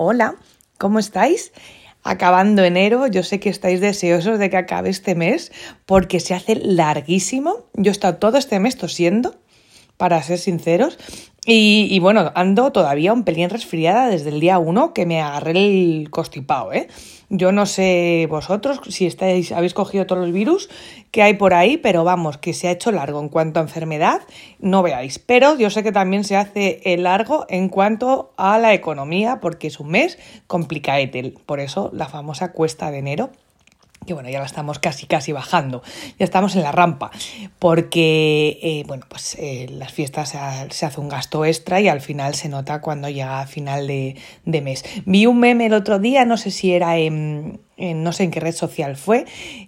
Hola, ¿cómo estáis? Acabando enero, yo sé que estáis deseosos de que acabe este mes porque se hace larguísimo. Yo he estado todo este mes tosiendo, para ser sinceros, y, y, bueno, ando todavía un pelín resfriada desde el día 1 que me agarré el constipado, ¿eh? Yo no sé vosotros si estáis, habéis cogido todos los virus que hay por ahí, pero vamos, que se ha hecho largo en cuanto a enfermedad, no veáis. Pero yo sé que también se hace largo en cuanto a la economía, porque es un mes complicado. Por eso la famosa cuesta de enero que bueno, ya la estamos casi casi bajando, ya estamos en la rampa, porque eh, bueno, pues eh, las fiestas se, hace un gasto extra y al final se nota cuando llega a final de, de mes. Vi un meme el otro día, no sé si era en no sé en qué red social fue,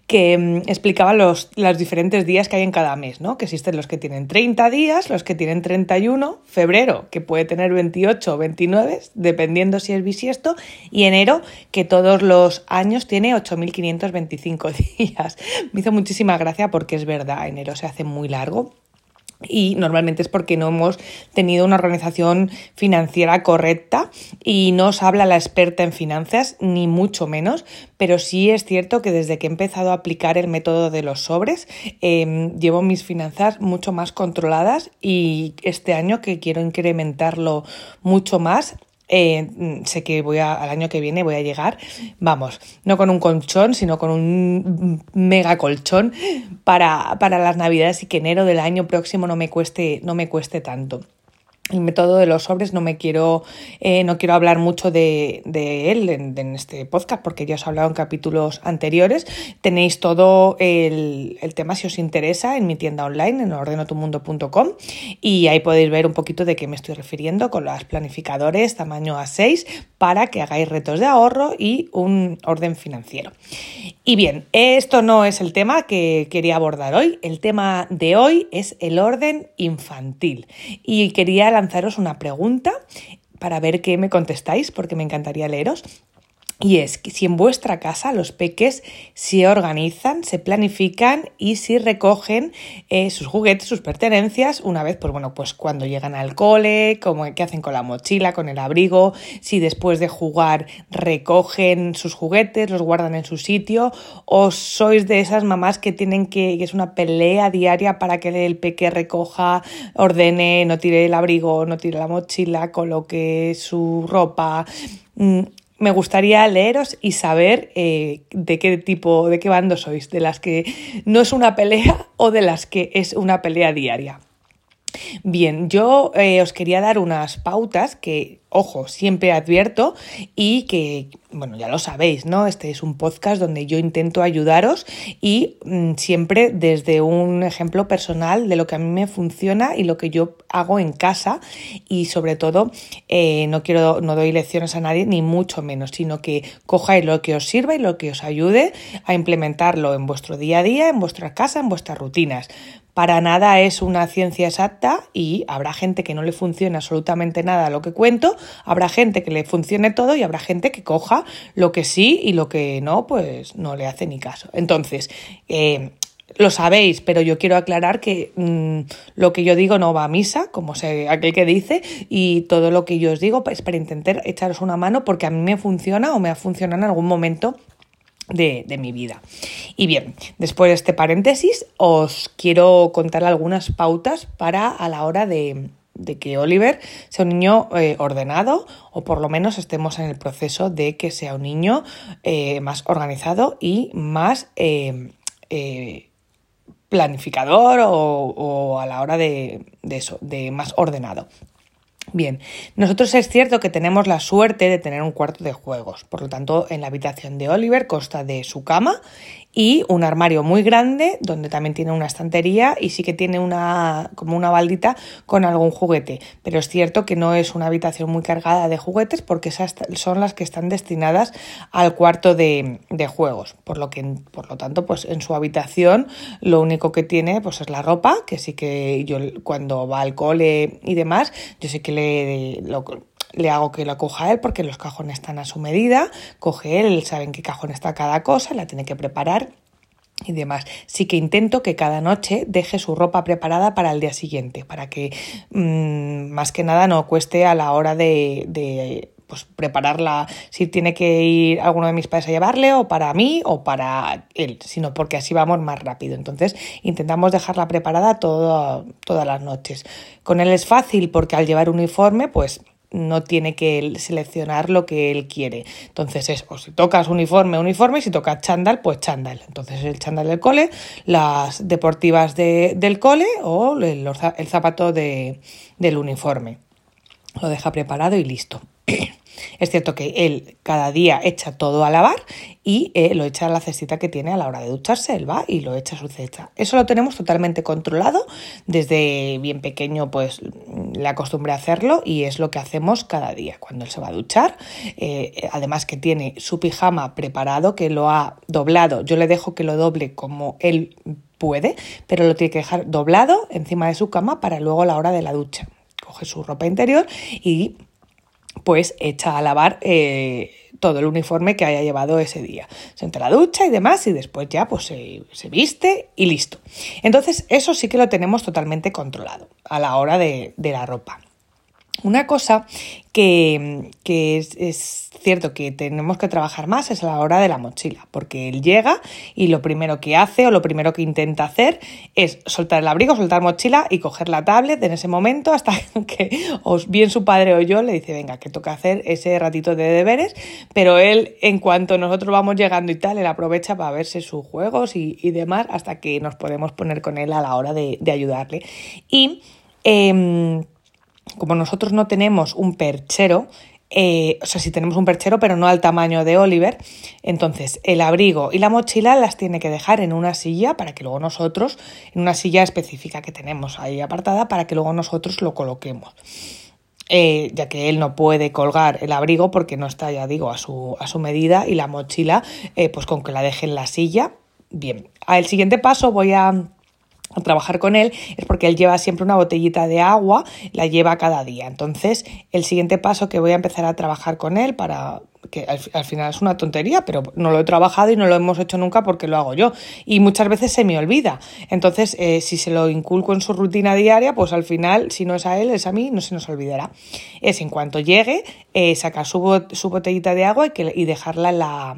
que mm, explicaba los, los diferentes días que hay en cada mes, ¿no? Que existen los que tienen 30 días, los que tienen 31, febrero, que puede tener 28 o 29, dependiendo si es bisiesto, y enero, que todos los años tiene 8.525 días. Me hizo muchísima gracia porque es verdad, enero se hace muy largo y normalmente es porque no hemos tenido una organización financiera correcta y no os habla la experta en finanzas, ni mucho menos, pero sí es cierto que desde que he empezado a aplicar el método de los sobres, em, llevo mis finanzas mucho más controladas y este año que quiero incrementarlo mucho más, eh, sé que voy a, al año que viene voy a llegar, vamos, no con un colchón, sino con un mega colchón para, para las navidades y que enero del año próximo no me cueste, no me cueste tanto el método de los sobres no me quiero eh, no quiero hablar mucho de, él en, este podcast porque ya os he hablado en capítulos anteriores. Tenéis todo el, tema si os interesa en mi tienda online en ordenotumundo.com y ahí podéis ver un poquito de qué me estoy refiriendo con los planificadores tamaño A6 para que hagáis retos de ahorro y un orden financiero. Y bien esto no es el tema que quería abordar hoy. El tema de hoy es el orden infantil. Y quería lanzaros una pregunta para ver qué me contestáis, porque me encantaría leeros. Y es que si en vuestra casa los peques se organizan, se planifican y si recogen eh, sus juguetes, sus pertenencias, una vez, pues bueno, pues cuando llegan al cole, como qué hacen con la mochila, con el abrigo, si después de jugar recogen sus juguetes, los guardan en su sitio, o sois de esas mamás que tienen que, que es una pelea diaria para que el peque recoja, ordene, no tire el abrigo, no tire la mochila, coloque su ropa mm, me gustaría leeros y saber eh, de qué tipo, de qué bando sois, de las que no es una pelea o de las que es una pelea diaria. Bien, yo eh, os quería dar unas pautas que, ojo, siempre advierto y que, bueno, ya lo sabéis, ¿no? Este es un podcast donde yo intento ayudaros y mm, siempre desde un ejemplo personal de lo que a mí me funciona y lo que yo hago en casa y sobre todo eh, no quiero, no doy lecciones a nadie ni mucho menos, sino que cojáis lo que os sirva y lo que os ayude a implementarlo en vuestro día a día, en vuestra casa, en vuestras rutinas. Para nada es una ciencia exacta y habrá gente que no le funcione absolutamente nada a lo que cuento, habrá gente que le funcione todo y habrá gente que coja lo que sí y lo que no, pues no le hace ni caso. Entonces, eh, lo sabéis, pero yo quiero aclarar que mm, lo que yo digo no va a misa, como sé aquel que dice, y todo lo que yo os digo es para intentar echaros una mano porque a mí me funciona o me ha funcionado en algún momento de, mi vida. Y bien, después de este paréntesis, os quiero contar algunas pautas para a la hora de, que Oliver sea un niño eh, ordenado o por lo menos estemos en el proceso de que sea un niño eh, más organizado y más eh, planificador o, o, a la hora de, de eso, de más ordenado. Bien, nosotros es cierto que tenemos la suerte de tener un cuarto de juegos, por lo tanto en la habitación de Oliver consta de su cama y un armario muy grande donde también tiene una estantería y sí que tiene una como una baldita con algún juguete, pero es cierto que no es una habitación muy cargada de juguetes porque esas son las que están destinadas al cuarto de, de juegos, por lo que por lo tanto pues en su habitación lo único que tiene pues es la ropa, que sí que yo cuando va al cole y demás, yo sé que le lo, le hago que lo coja él porque los cajones están a su medida, coge él, sabe en qué cajón está cada cosa, la tiene que preparar y demás. Sí que intento que cada noche deje su ropa preparada para el día siguiente, para que mm, más que nada no cueste a la hora de, pues prepararla si tiene que ir alguno de mis padres a llevarle o para mí o para él, sino porque así vamos más rápido. Entonces intentamos dejarla preparada todas las noches. Con él es fácil porque al llevar uniforme pues no tiene que seleccionar lo que él quiere. Entonces es, o si tocas uniforme, uniforme, y si tocas chándal, pues chándal. Entonces el chándal del cole, las deportivas del cole o el, el zapato de, del uniforme. Lo deja preparado y listo. Es cierto que él cada día echa todo a lavar y eh, lo echa a la cestita que tiene a la hora de ducharse, él va y lo echa a su cesta. Eso lo tenemos totalmente controlado. Desde bien pequeño pues le acostumbré a hacerlo y es lo que hacemos cada día cuando él se va a duchar. Eh, además que tiene su pijama preparado, que lo ha doblado. Yo le dejo que lo doble como él puede, pero lo tiene que dejar doblado encima de su cama para luego a la hora de la ducha. Coge su ropa interior y pues echa a lavar eh, todo el uniforme que haya llevado ese día. Se entra la ducha y demás y después ya pues se, viste y listo. Entonces eso sí que lo tenemos totalmente controlado a la hora de la ropa. Una cosa que, es, cierto que tenemos que trabajar más es a la hora de la mochila, porque él llega y lo primero que hace o lo primero que intenta hacer es soltar el abrigo, soltar mochila y coger la tablet en ese momento hasta que os bien su padre o yo le dice, venga, que toca hacer ese ratito de deberes, pero él en cuanto nosotros vamos llegando y tal, él aprovecha para verse sus juegos y, demás hasta que nos podemos poner con él a la hora de, ayudarle. Y... Em, como nosotros no tenemos un perchero, eh, o sea, si tenemos un perchero, pero no al tamaño de Oliver, entonces el abrigo y la mochila las tiene que dejar en una silla para que luego nosotros, en una silla específica que tenemos ahí apartada, para que luego nosotros lo coloquemos. Eh, ya que él no puede colgar el abrigo porque no está, ya digo, a su, a su medida y la mochila, eh, pues con que la deje en la silla. Bien, al siguiente paso voy a a trabajar con él es porque él lleva siempre una botellita de agua, la lleva cada día. Entonces, el siguiente paso que voy a empezar a trabajar con él para que al, final es una tontería, pero no lo he trabajado y no lo hemos hecho nunca porque lo hago yo. Y muchas veces se me olvida. Entonces, eh, si se lo inculco en su rutina diaria, pues al final, si no es a él, es a mí, no se nos olvidará. Es en cuanto llegue, eh, sacar su, su, botellita de agua y, que, y dejarla en la,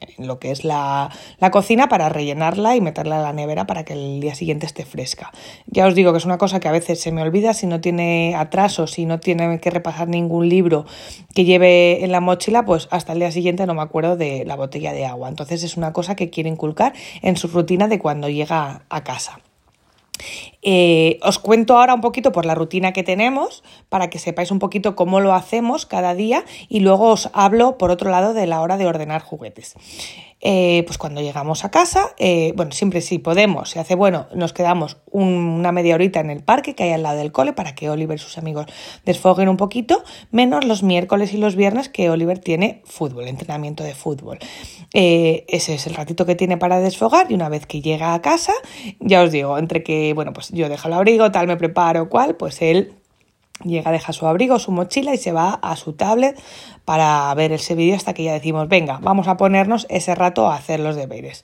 en lo que es la, cocina para rellenarla y meterla en la nevera para que el día siguiente esté fresca. Ya os digo que es una cosa que a veces se me olvida si no tiene atraso, si no tiene que repasar ningún libro que lleve en la mochila, pues hasta el día siguiente no me acuerdo de la botella de agua. Entonces es una cosa que quiere inculcar en su rutina de cuando llega a casa. Eh, os cuento ahora un poquito por la rutina que tenemos para que sepáis un poquito cómo lo hacemos cada día y luego os hablo por otro lado de la hora de ordenar juguetes. Eh, pues cuando llegamos a casa, eh, bueno, siempre si podemos, se hace bueno, nos quedamos una media horita en el parque que hay al lado del cole para que Oliver y sus amigos desfoguen un poquito, menos los miércoles y los viernes que Oliver tiene fútbol, entrenamiento de fútbol. Eh, ese es el ratito que tiene para desfogar y una vez que llega a casa, ya os digo, entre que, bueno, pues yo dejo el abrigo, tal, me preparo, cual, pues él Llega, deja su abrigo, su mochila y se va a su tablet para ver ese vídeo hasta que ya decimos, venga, vamos a ponernos ese rato a hacer los deberes.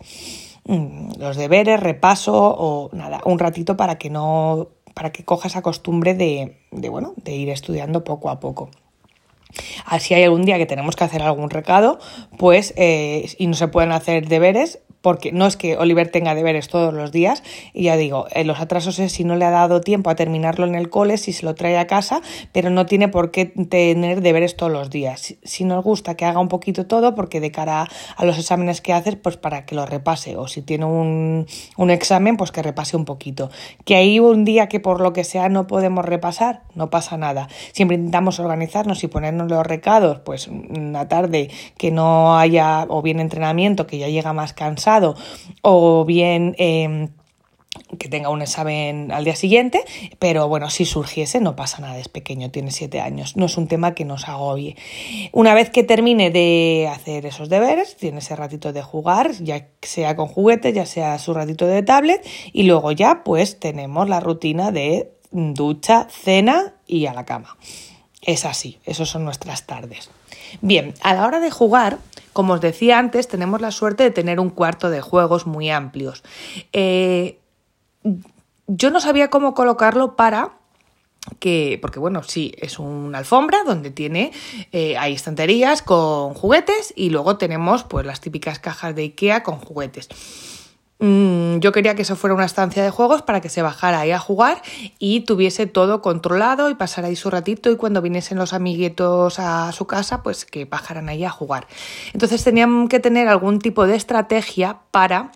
Mm, los deberes, repaso o nada, un ratito para que no, para que coja esa costumbre de, de bueno, de ir estudiando poco a poco. Así hay algún día que tenemos que hacer algún recado, pues, eh, y no se pueden hacer deberes, porque no es que Oliver tenga deberes todos los días, y ya digo, en los atrasos es si no le ha dado tiempo a terminarlo en el cole, si se lo trae a casa, pero no tiene por qué tener deberes todos los días. Si, nos gusta que haga un poquito todo, porque de cara a los exámenes que haces, pues para que lo repase, o si tiene un, un examen, pues que repase un poquito. Que hay un día que por lo que sea no podemos repasar, no pasa nada. Siempre intentamos organizarnos y ponernos los recados, pues una tarde que no haya, o bien entrenamiento, que ya llega más cansado, o bien... Em, que tenga un examen al día siguiente, pero bueno, si surgiese no pasa nada, es pequeño, tiene siete años, no es un tema que nos agobie. Una vez que termine de hacer esos deberes, tiene ese ratito de jugar, ya sea con juguetes, ya sea su ratito de tablet, y luego ya pues tenemos la rutina de ducha, cena y a la cama. Es así, esas son nuestras tardes. Bien, a la hora de jugar, como os decía antes, tenemos la suerte de tener un cuarto de juegos muy amplios. Eh, yo no sabía cómo colocarlo para que, porque bueno, sí, es una alfombra donde tiene, eh, hay estanterías con juguetes y luego tenemos pues las típicas cajas de Ikea con juguetes. Mm, yo quería que eso fuera una estancia de juegos para que se bajara ahí a jugar y tuviese todo controlado y pasara ahí su ratito y cuando viniesen los amiguitos a su casa, pues que bajaran ahí a jugar. Entonces tenían que tener algún tipo de estrategia para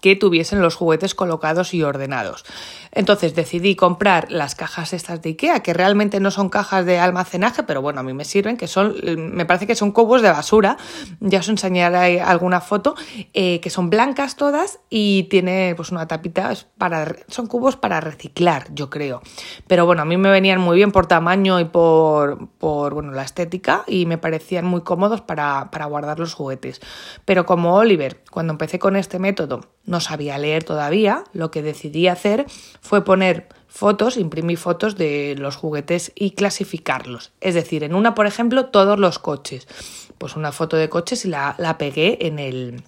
que tuviesen los juguetes colocados y ordenados. Entonces decidí comprar las cajas estas de Ikea, que realmente no son cajas de almacenaje, pero bueno, a mí me sirven, que son, me parece que son cubos de basura, ya os enseñaré alguna foto, eh, que son blancas todas y tiene pues una tapita, para, son cubos para reciclar, yo creo. Pero bueno, a mí me venían muy bien por tamaño y por, por bueno, la estética y me parecían muy cómodos para, para guardar los juguetes. Pero como Oliver, cuando empecé con este método, no sabía leer todavía, lo que decidí hacer fue poner fotos, imprimir fotos de los juguetes y clasificarlos. Es decir, en una, por ejemplo, todos los coches. Pues una foto de coches y la, la pegué en el,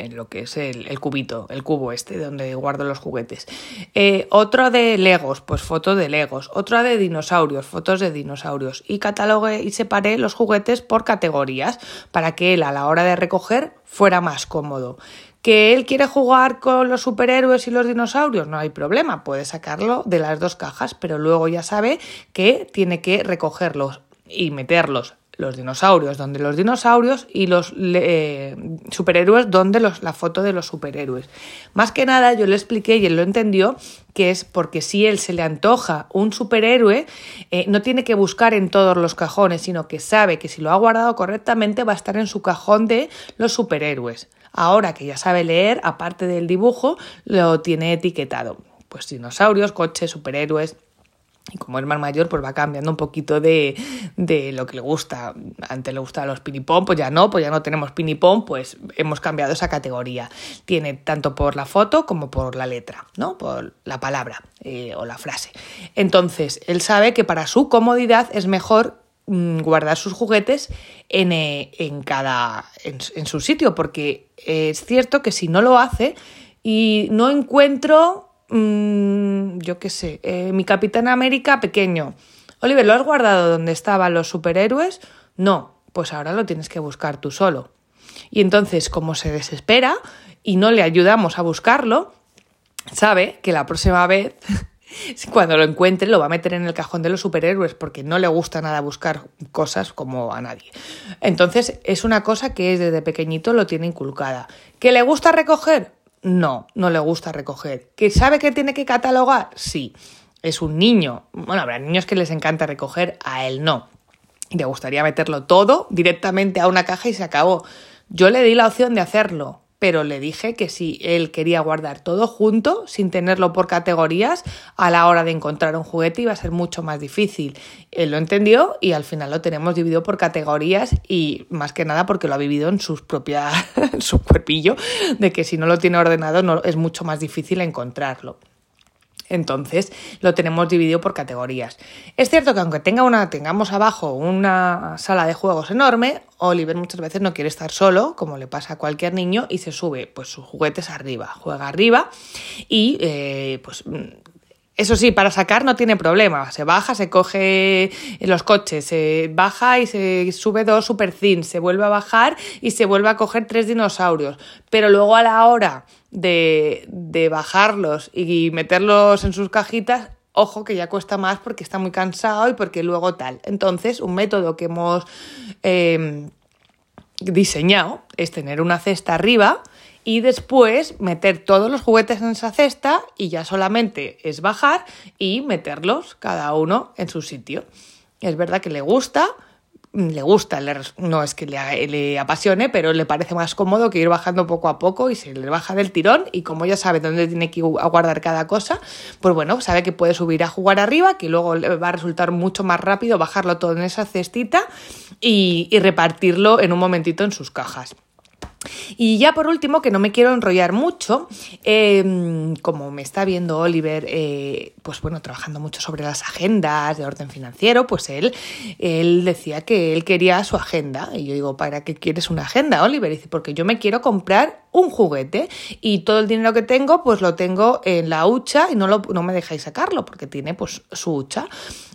en lo que es el, cubito, el cubo este donde guardo los juguetes. Eh, otro de Legos, pues foto de Legos. Otra de dinosaurios, fotos de dinosaurios. Y catalogué y separé los juguetes por categorías para que él a la hora de recoger fuera más cómodo. ¿Que él quiere jugar con los superhéroes y los dinosaurios? No hay problema, puede sacarlo de las dos cajas, pero luego ya sabe que tiene que recogerlos y meterlos los dinosaurios donde los dinosaurios y los eh, superhéroes donde los, la foto de los superhéroes. Más que nada yo le expliqué y él lo entendió que es porque si él se le antoja un superhéroe, eh, no tiene que buscar en todos los cajones, sino que sabe que si lo ha guardado correctamente va a estar en su cajón de los superhéroes. Ahora que ya sabe leer, aparte del dibujo, lo tiene etiquetado. Pues dinosaurios, coches, superhéroes. Y como es más mayor, pues va cambiando un poquito de, de lo que le gusta. Antes le gustaban los pinipón, pues ya no, pues ya no tenemos pinipón, pues hemos cambiado esa categoría. Tiene tanto por la foto como por la letra, ¿no? Por la palabra eh, o la frase. Entonces, él sabe que para su comodidad es mejor guardar sus juguetes en, eh, en cada en, su sitio porque es cierto que si no lo hace y no encuentro mm, yo qué sé eh, mi Capitán América pequeño Oliver ¿lo has guardado donde estaban los superhéroes? no pues ahora lo tienes que buscar tú solo y entonces como se desespera y no le ayudamos a buscarlo sabe que la próxima vez cuando lo encuentre lo va a meter en el cajón de los superhéroes porque no le gusta nada buscar cosas como a nadie. Entonces es una cosa que desde pequeñito lo tiene inculcada. ¿Que le gusta recoger? No, no le gusta recoger. ¿Que sabe que tiene que catalogar? Sí. Es un niño. Bueno, habrá niños que les encanta recoger, a él no. Le gustaría meterlo todo directamente a una caja y se acabó. Yo le di la opción de hacerlo pero le dije que si él quería guardar todo junto, sin tenerlo por categorías, a la hora de encontrar un juguete iba a ser mucho más difícil. Él lo entendió y al final lo tenemos dividido por categorías y más que nada porque lo ha vivido en sus propias, su cuerpillo, de que si no lo tiene ordenado no, es mucho más difícil encontrarlo. Entonces lo tenemos dividido por categorías. Es cierto que aunque tenga una, tengamos abajo una sala de juegos enorme, Oliver muchas veces no quiere estar solo, como le pasa a cualquier niño, y se sube pues, sus juguetes arriba, juega arriba y eh, pues eso sí, para sacar no tiene problema. Se baja, se coge los coches, se baja y se sube dos super se vuelve a bajar y se vuelve a coger tres dinosaurios. Pero luego a la hora de, de bajarlos y meterlos en sus cajitas, ojo que ya cuesta más porque está muy cansado y porque luego tal. Entonces, un método que hemos em, diseñado es tener una cesta arriba y después meter todos los juguetes en esa cesta y ya solamente es bajar y meterlos cada uno en su sitio. Es verdad que le gusta, le gusta, no es que le, apasione, pero le parece más cómodo que ir bajando poco a poco y se le baja del tirón y como ya sabe dónde tiene que guardar cada cosa, pues bueno, sabe que puede subir a jugar arriba, que luego le va a resultar mucho más rápido bajarlo todo en esa cestita y repartirlo en un momentito en sus cajas. Y ya por último, que no me quiero enrollar mucho, em, como me está viendo Oliver, eh, pues bueno, trabajando mucho sobre las agendas de orden financiero, pues él, él decía que él quería su agenda. Y yo digo, ¿para qué quieres una agenda, Oliver? Y dice, porque yo me quiero comprar un juguete y todo el dinero que tengo, pues lo tengo en la hucha y no, lo, no me dejáis sacarlo porque tiene pues su hucha.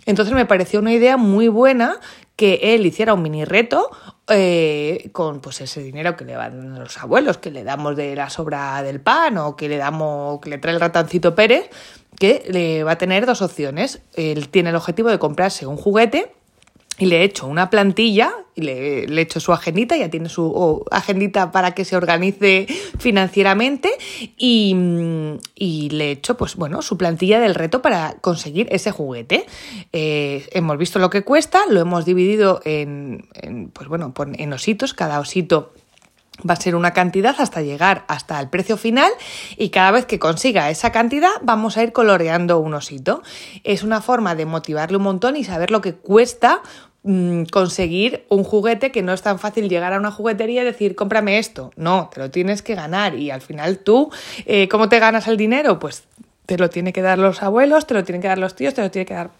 Entonces me pareció una idea muy buena que él hiciera un mini reto eh, con pues ese dinero que le van los abuelos, que le damos de la sobra del pan o que le damos, que le trae el ratoncito Pérez, que le va a tener dos opciones. Él tiene el objetivo de comprarse un juguete y le he hecho una plantilla, y le, he hecho su agendita, ya tiene su agendita para que se organice financieramente y, le he hecho, pues bueno, su plantilla del reto para conseguir ese juguete. Eh, hemos visto lo que cuesta, lo hemos dividido en, en, pues bueno, en ositos, cada osito va a ser una cantidad hasta llegar hasta el precio final y cada vez que consiga esa cantidad vamos a ir coloreando un osito. Es una forma de motivarle un montón y saber lo que cuesta mm, conseguir un juguete que no es tan fácil llegar a una juguetería y decir cómprame esto. No, te lo tienes que ganar y al final tú, eh, ¿cómo te ganas el dinero? Pues te lo tiene que dar los abuelos, te lo tienen que dar los tíos, te lo tiene que dar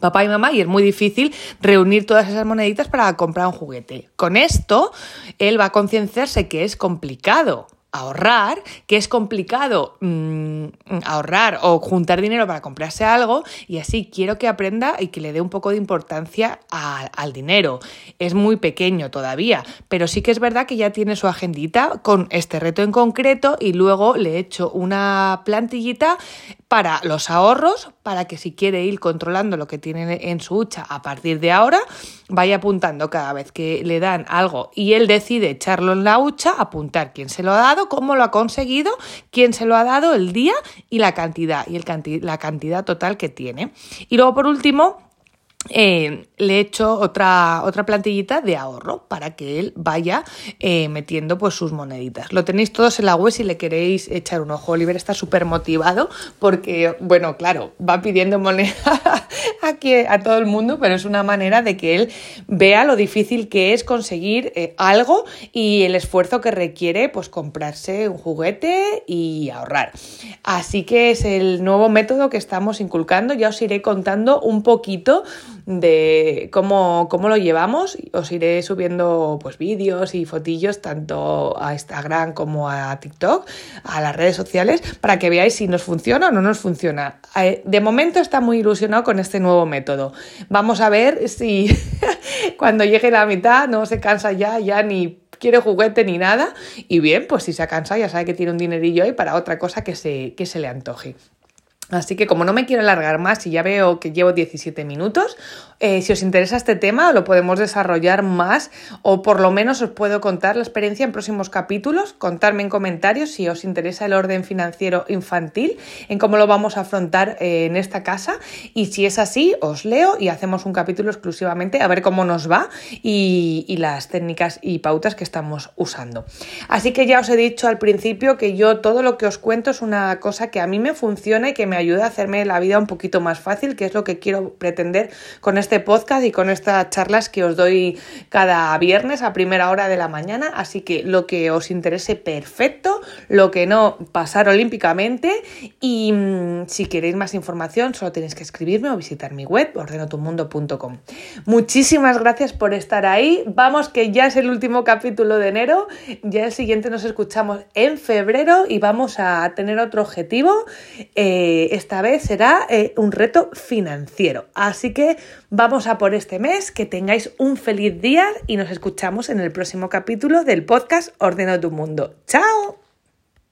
papá y mamá y es muy difícil reunir todas esas moneditas para comprar un juguete. Con esto, él va a concienciarse que es complicado ahorrar, que es complicado mm, ahorrar o juntar dinero para comprarse algo y así quiero que aprenda y que le dé un poco de importancia al dinero. Es muy pequeño todavía, pero sí que es verdad que ya tiene su agendita con este reto en concreto y luego le he hecho una plantillita para los ahorros, para que si quiere ir controlando lo que tiene en su hucha a partir de ahora, vaya apuntando cada vez que le dan algo y él decide echarlo en la hucha, apuntar quién se lo ha dado, cómo lo ha conseguido, quién se lo ha dado, el día y la cantidad, y el la cantidad total que tiene. Y luego, por último, eh, le he hecho otra, otra plantillita de ahorro para que él vaya eh, metiendo pues sus moneditas. Lo tenéis todos en la web si le queréis echar un ojo. Oliver está súper motivado porque, bueno, claro, va pidiendo moneda aquí a todo el mundo, pero es una manera de que él vea lo difícil que es conseguir eh, algo y el esfuerzo que requiere pues comprarse un juguete y ahorrar. Así que es el nuevo método que estamos inculcando. Ya os iré contando un poquito de cómo, cómo lo llevamos. Os iré subiendo pues vídeos y fotillos tanto a Instagram como a TikTok, a las redes sociales, para que veáis si nos funciona o no nos funciona. Eh, de momento está muy ilusionado con este nuevo método. Vamos a ver si cuando llegue la mitad no se cansa ya, ya ni quiere juguete ni nada. Y bien, pues si se ha cansado ya sabe que tiene un dinerillo ahí para otra cosa que se, que se le antoje. Así que como no me quiero alargar más y ya veo que llevo 17 minutos, eh, si os interesa este tema lo podemos desarrollar más o por lo menos os puedo contar la experiencia en próximos capítulos, contarme en comentarios si os interesa el orden financiero infantil, en cómo lo vamos a afrontar eh, en esta casa y si es así os leo y hacemos un capítulo exclusivamente a ver cómo nos va y, y las técnicas y pautas que estamos usando. Así que ya os he dicho al principio que yo todo lo que os cuento es una cosa que a mí me funciona y que me ayuda a hacerme la vida un poquito más fácil, que es lo que quiero pretender con este podcast y con estas charlas que os doy cada viernes a primera hora de la mañana. Así que lo que os interese, perfecto. Lo que no, pasar olímpicamente. Y mm, si queréis más información, solo tenéis que escribirme o visitar mi web, ordenotumundo.com. Muchísimas gracias por estar ahí. Vamos, que ya es el último capítulo de enero. Ya el siguiente nos escuchamos en febrero y vamos a tener otro objetivo. Esta vez será eh, un reto financiero. Así que Vamos a por este mes, que tengáis un feliz día y nos escuchamos en el próximo capítulo del podcast Ordeno tu Mundo. ¡Chao!